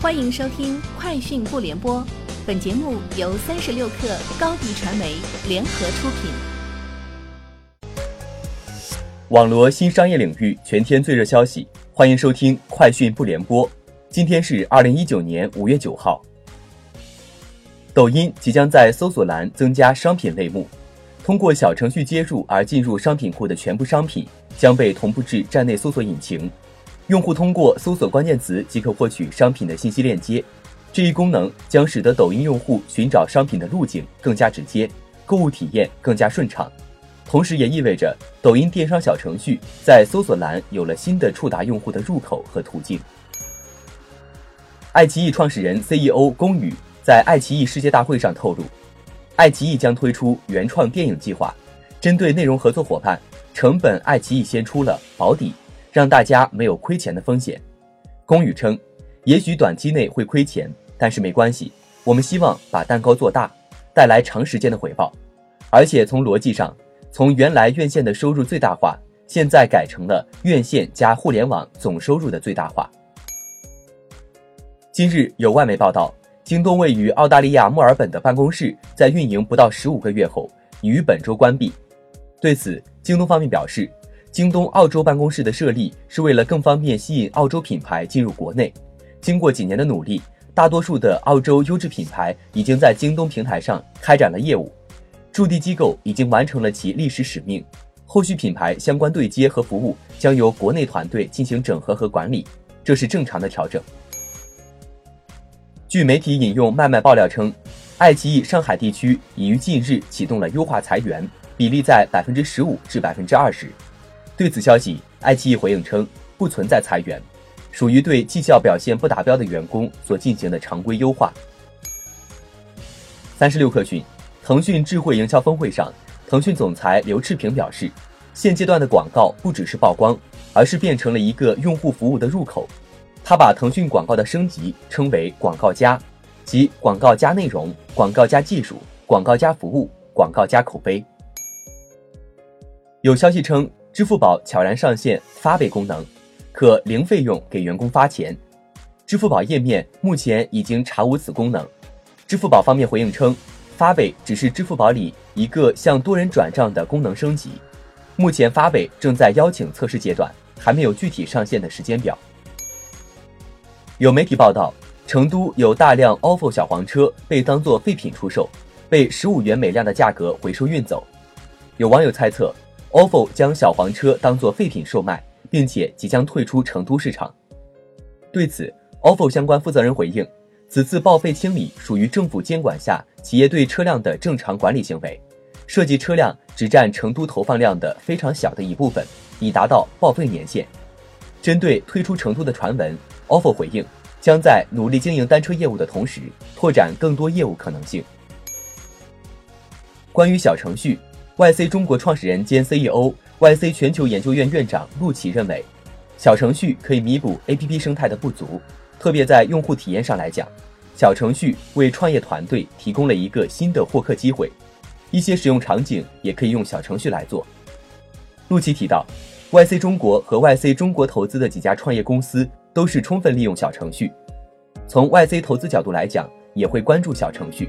欢迎收听《快讯不联播》，本节目由三十六克高低传媒联合出品。网罗新商业领域全天最热消息，欢迎收听《快讯不联播》。今天是二零一九年五月九号。抖音即将在搜索栏增加商品类目，通过小程序接入而进入商品库的全部商品将被同步至站内搜索引擎。用户通过搜索关键词即可获取商品的信息链接，这一功能将使得抖音用户寻找商品的路径更加直接，购物体验更加顺畅。同时，也意味着抖音电商小程序在搜索栏有了新的触达用户的入口和途径。爱奇艺创始人 CEO 龚宇在爱奇艺世界大会上透露，爱奇艺将推出原创电影计划，针对内容合作伙伴，成本爱奇艺先出了保底。让大家没有亏钱的风险。龚宇称，也许短期内会亏钱，但是没关系，我们希望把蛋糕做大，带来长时间的回报。而且从逻辑上，从原来院线的收入最大化，现在改成了院线加互联网总收入的最大化。今日有外媒报道，京东位于澳大利亚墨尔本的办公室在运营不到十五个月后，已于本周关闭。对此，京东方面表示。京东澳洲办公室的设立是为了更方便吸引澳洲品牌进入国内。经过几年的努力，大多数的澳洲优质品牌已经在京东平台上开展了业务。驻地机构已经完成了其历史使命，后续品牌相关对接和服务将由国内团队进行整合和管理，这是正常的调整。据媒体引用麦麦爆料称，爱奇艺上海地区已于近日启动了优化裁员，比例在百分之十五至百分之二十。对此消息，爱奇艺回应称不存在裁员，属于对绩效表现不达标的员工所进行的常规优化。三十六氪讯，腾讯智慧营销峰会上，腾讯总裁刘炽平表示，现阶段的广告不只是曝光，而是变成了一个用户服务的入口。他把腾讯广告的升级称为“广告加”，即广告加内容、广告加技术、广告加服务、广告加口碑。有消息称。支付宝悄然上线发呗功能，可零费用给员工发钱。支付宝页面目前已经查无此功能。支付宝方面回应称，发呗只是支付宝里一个向多人转账的功能升级。目前发呗正在邀请测试阶段，还没有具体上线的时间表。有媒体报道，成都有大量 ofo 小黄车被当作废品出售，被十五元每辆的价格回收运走。有网友猜测。Ofo 将小黄车当作废品售卖，并且即将退出成都市场。对此，ofo 相关负责人回应，此次报废清理属于政府监管下企业对车辆的正常管理行为，涉及车辆只占成都投放量的非常小的一部分，已达到报废年限。针对退出成都的传闻，ofo 回应，将在努力经营单车业务的同时，拓展更多业务可能性。关于小程序。YC 中国创始人兼 CEO、YC 全球研究院院长陆琪认为，小程序可以弥补 APP 生态的不足，特别在用户体验上来讲，小程序为创业团队提供了一个新的获客机会，一些使用场景也可以用小程序来做。陆琪提到，YC 中国和 YC 中国投资的几家创业公司都是充分利用小程序，从 YC 投资角度来讲，也会关注小程序。